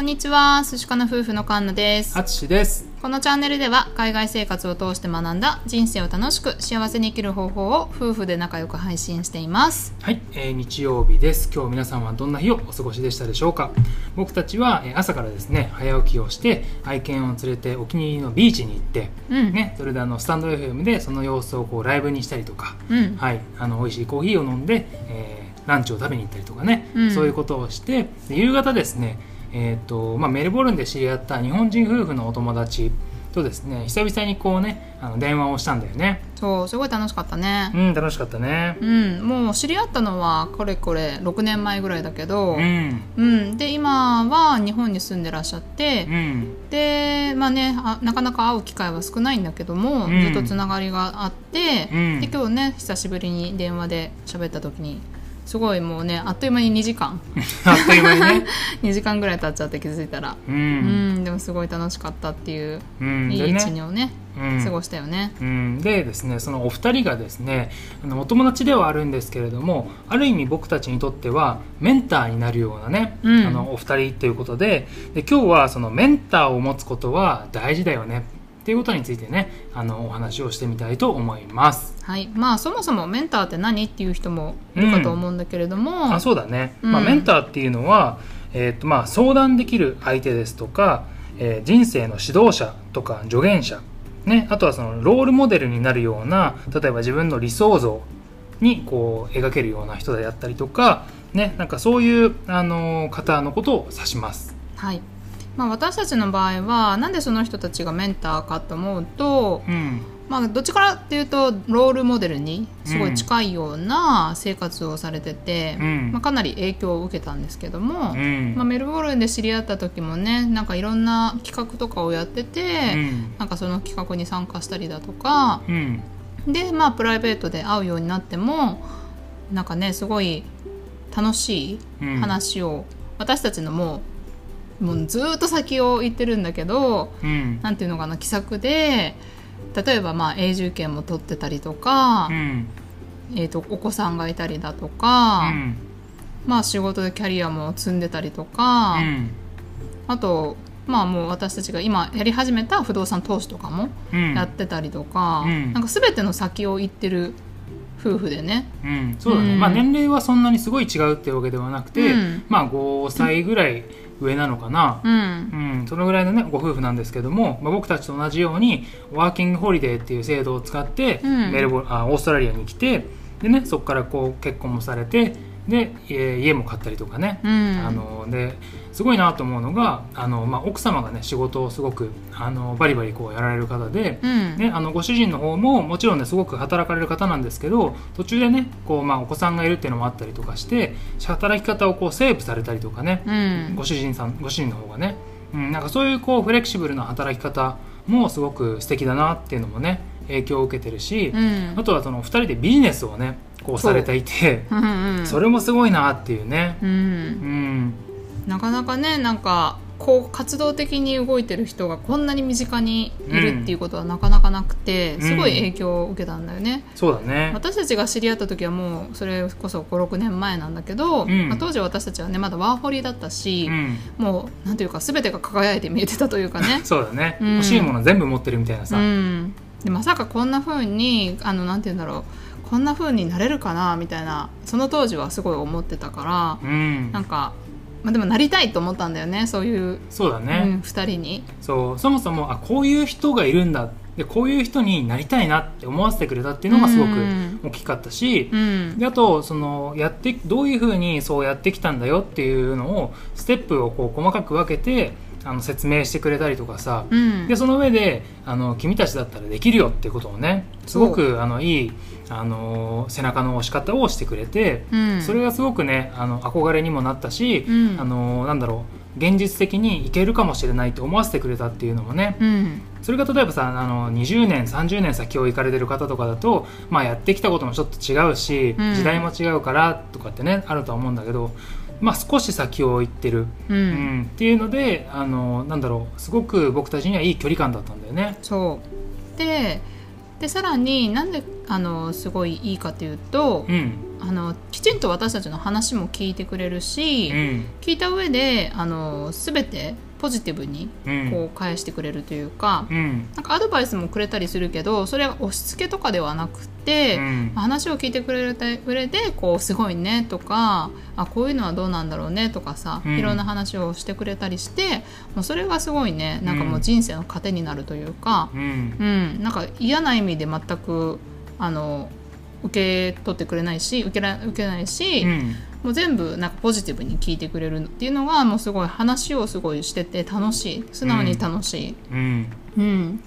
こんにちは、寿司かの夫婦のカンナです。あつしです。このチャンネルでは海外生活を通して学んだ人生を楽しく幸せに生きる方法を夫婦で仲良く配信しています。はい、えー日曜日です。今日皆さんはどんな日をお過ごしでしたでしょうか。僕たちは、えー朝からですね、早起きをして愛犬を連れてお気に入りのビーチに行って、うん。ね、それであのスタンド FM でその様子をこうライブにしたりとか、うん。はい、あの美味しいコーヒーを飲んで、えーランチを食べに行ったりとかね、うんそういうことをしてで夕方ですね、えーとまあ、メルボルンで知り合った日本人夫婦のお友達とですね久々にこうねあの電話をしたんだよね。そう、すごい楽しかったね。う。ん楽しかったね。うん、もう知り合ったのはこれこれ6年前ぐらいだけど、うん。うん、で今は日本に住んでらっしゃって、うん。でまあねあなかなか会う機会は少ないんだけども、うん。ずっとつながりがあって、うん。で今日ね久しぶりに電話で喋った時にすごいもうねあっという間に2時間。あっという間にね。2時間ぐらい経っちゃって気づいたら。ううんん、でもすごい楽しかったっていう、うんいい一でね。日をねうん。過ごしたよね。うん、でですねそのお二人がですねあのお友達ではあるんですけれどもある意味僕たちにとってはメンターになるようなね、うん。あのお二人ということでで今日はそのメンターを持つことは大事だよねっていうことについてねあのお話をしてみたいと思います。はい。まあそもそもメンターって何っていう人もいるかと思うんだけれども、あそうだね、うん。まあ、メンターっていうのは、えーとまあ、相談できる相手ですとか、えー人生の指導者とか助言者、ね、あとはそのロールモデルになるような例えば自分の理想像にこう描けるような人であったりとか、ね、なんかそういう、あのー方のことを指します。はいまあ、私たちの場合はなんでその人たちがメンターかと思うと、うん。まあ、どっちからっていうとロールモデルにすごい近いような生活をされてて、うん。まあ、かなり影響を受けたんですけども、うん。まあ、メルボルンで知り合った時もねなんかいろんな企画とかをやってて、うん。なんかその企画に参加したりだとかうん。でまあプライベートで会うようになってもなんかねすごい楽しいうん。話を、私たちのもうもうずーっと先を行ってるんだけどうん。なんていうのかな気さくで例えばまあ永住権も取ってたりとか、うん。えー、とお子さんがいたりだとうか、ん。まあ仕事でキャリアも積んでたりとか、うん。あとまあもう私たちが今やり始めた不動産投資とかもうん。やってたりとか、うん。なんか全ての先を行ってる夫婦でね。うん、そうだね、うん。まあ年齢はそんなにすごい違うってわけではなくて、うん。まあ5歳ぐらい上なのかな、うん。うん。そのぐらいのねご夫婦なんですけども、まあ、僕たちと同じようにワーキングホリデーっていう制度を使って、うん。メルボルあオーストラリアに来てでねそこからこう結婚もされてでえー家も買ったりとかね、うん。あのですごいなと思うのがあの、まあ、奥様がね仕事をすごくあのバリバリこうやられる方で、うん。ね、あのご主人の方ももちろんねすごく働かれる方なんですけど途中でねこう、まあ、お子さんがいるっていうのもあったりとかして働き方をこうセーブされたりとかね、うん。ご主人さんご主人の方がね、うん、なんかそういうこうフレキシブルな働き方もすごく素敵だなっていうのもね影響を受けてるし、うん。あとはその2人でビジネスをねこうされていてう。んうんそれもすごいなっていうね。ううん。んなかなかねなんかこう活動的に動いてる人がこんなに身近にいるっていうことはなかなかなくて、うん。すごい影響を受けたんだよね、そうだね。私たちが知り合った時はもうそれこそ56年前なんだけど、うん。まあ、当時私たちはねまだワーホリだったし、うん、もうなんていうか全てが輝いて見えてたというかね。そうだね、うん。欲しいもの全部持ってるみたいなうさ、ん、でまさかこんな風にあのなんて言うんだろうこんな風になれるかなみたいなその当時はすごい思ってたから、うん。なんか、まあ、でもなりたいと思ったんだよねそういう、そうだね、うん、2人に。そう。そもそもあこういう人がいるんだでこういう人になりたいなって思わせてくれたっていうのがすごくうん。大きかったし、うん。であとそのやってどういうふうにそうやってきたんだよっていうのをステップをこう細かく分けてあの説明してくれたりとかさ、うん。でその上であの君たちだったらできるよってことをねすごくあのいいあの背中の押し方をしてくれて、うん。それがすごくねあの憧れにもなったし、うん。あのなんだろう現実的にいけるかもしれないって思わせてくれたっていうのもね、うん。それが例えばさあの20年30年先を行かれてる方とかだと、まあ、やってきたこともちょっと違うし、うん。時代も違うからとかってねあるとは思うんだけど、まあ、少し先を行ってる、ううん。んっていうのであのなんだろう。すごく僕たちにはいい距離感だったんだよね。そう。ででさらになんであのすごいいいかというと、うん。あのきちんと私たちの話も聞いてくれるし、うん。聞いた上であの全てポジティブにうん。こう返してくれるというか、うん。なんかアドバイスもくれたりするけどそれは押し付けとかではなくて、うん。話を聞いてくれる上でこうすごいねとかあこういうのはどうなんだろうねとかさ、うん。いろんな話をしてくれたりしてもうそれがすごいねなんかもう人生の糧になるというか、うん。うん。なんか嫌な意味で全くあの受け取ってくれないし受けら受けないし、うんもう全部なんかポジティブに聞いてくれるっていうのがもうすごい話をすごいしてて楽しい。素直に楽しい。うん。うん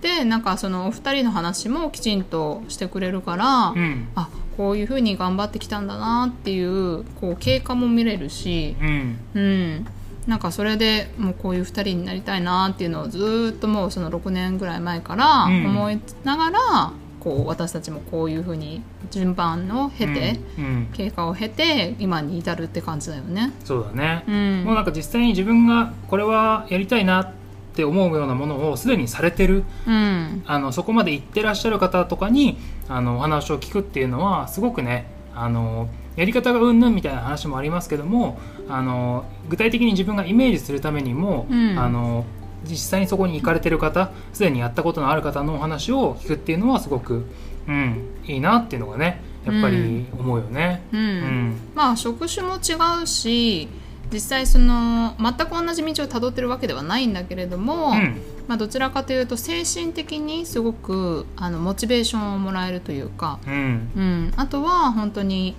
でなんかそのお二人の話もきちんとしてくれるから、うん。あこういうふうに頑張ってきたんだなっていうこう経過も見れるし、うん。うん、なんかそれでもうこういう2人になりたいなっていうのをずーっともうその6年ぐらい前からうん。思いながら、こう私たちもこういうふうに順番を経て、うん経過を経て今に至るって感じだよね。そうだね。うん。もうなんか実際に自分がこれはやりたいなって思うようなものをすでにされてる。うん。あのそこまで行ってらっしゃる方とかにあのお話を聞くっていうのはすごくねあのやり方がうんぬんみたいな話もありますけどもあの具体的に自分がイメージするためにも、うん。あの実際にそこに行かれてる方すでにやったことのある方のお話を聞くっていうのはすごく、うん、いいなっていうのがねやっぱり思うよね。うん。うん。まあ職種も違うし実際その全く同じ道をたどってるわけではないんだけれども、うん。まあ、どちらかというと精神的にすごくあのモチベーションをもらえるというか、うん。うん、あとは本当に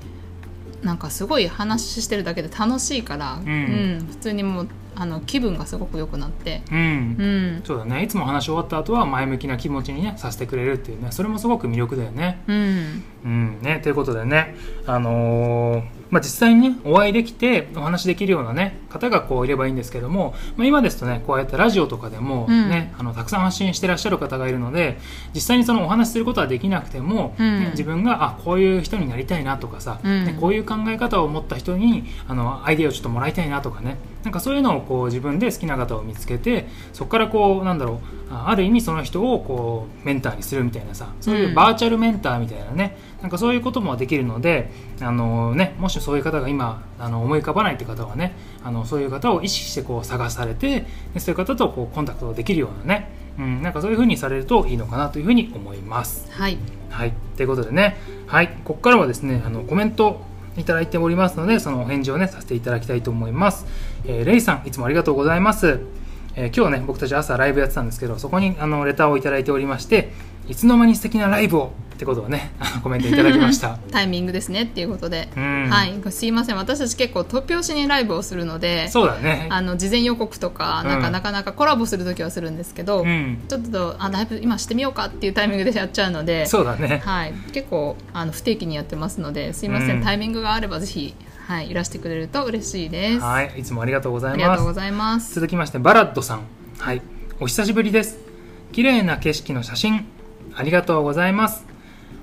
なんかすごい話してるだけで楽しいから、ん。普通にもうあの気分がすごく良くなって、うん。うん。そうだね。いつも話し終わった後は前向きな気持ちにねさせてくれるっていうね。それもすごく魅力だよね。うん。うん。ね、ということでね、あのーまあ、実際にねお会いできてお話できるような、ね、方がこういればいいんですけども、まあ、今ですとねこうやってラジオとかでも、ねあのたくさん発信してらっしゃる方がいるので実際にそのお話しすることはできなくても、うん。ね自分があこういう人になりたいなとかさ、うん。ねこういう考え方を持った人にあのアイデアをちょっともらいたいなとかねなんかそういうのをこう自分で好きな方を見つけてそこからこうなんだろうあある意味その人をこうメンターにするみたいなさそういうバーチャルメンターみたいなね、なんかそういうこともできるのであの、ね、もしそういう方が今あの思い浮かばないって方はねあのそういう方を意識してこう探されてでそういう方とこうコンタクトできるようなね、うん、なんかそういう風にされるといいのかなというふうに思います。はいはい、ということでね、はい、ここからはですね、あのコメントいただいておりますので、そのお返事をね、させていただきたいと思います。えーレイさん、いつもありがとうございます。えー今日ね、僕たち朝ライブやってたんですけど、そこにあのレターをいただいておりまして、いつの間に素敵なライブをってことをね、コメントいただきました。タイミングですねっていうことで、うんはいすいません私たち結構突拍子にライブをするのでそうだね。あの事前予告とかなんうんかなかなかコラボする時はするんですけど、うん、ちょっとあライブ今してみようかっていうタイミングでやっちゃうのでそうだね。はい、結構あの不定期にやってますのですいません、うんタイミングがあればぜひ、はい、いらしてくれると嬉しいです、はい、いつもありがとうございありがとうごます。ざいます続きまして、バラッドさん。はい、お久しぶりです。綺麗な景色の写真、ありがとうございます。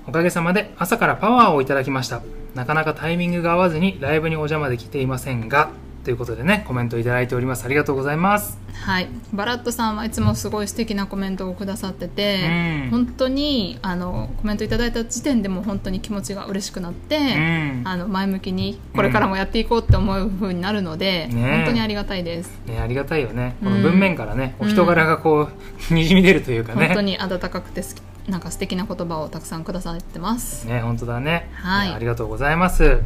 おかげさまで朝からパワーをいただきました。なかなかタイミングが合わずにライブにお邪魔できていませんが、ということでね、コメントいただいております。ありがとうございます。はい、バラットさんはいつもすごい素敵なコメントをくださってて、うん本当にあのコメントいただいた時点でも本当に気持ちが嬉しくなって、うん。あの前向きにこれからもやっていこうって思う風になるので、ね本当にありがたいです、ね、ありがたいよね。こうんの文面からね、お人柄がこう、にじみ出るというかね。本当に温かくて好きなんか素敵な言葉をたくさんくださってます、ね、本当だね。はいねありがとうございます。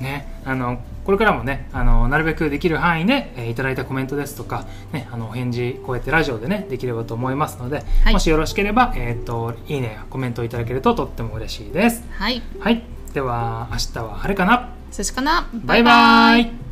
ね、あの、これからもね、あの、なるべくできる範囲で、えーいただいたコメントですとか、ね、あの、お返事、こうやってラジオでね、できればと思いますので、はいもしよろしければ、えっ、と、いいねやコメントいただけるととっても嬉しいです。はいはい。では、明日は晴れかな？そしかな？バイバイ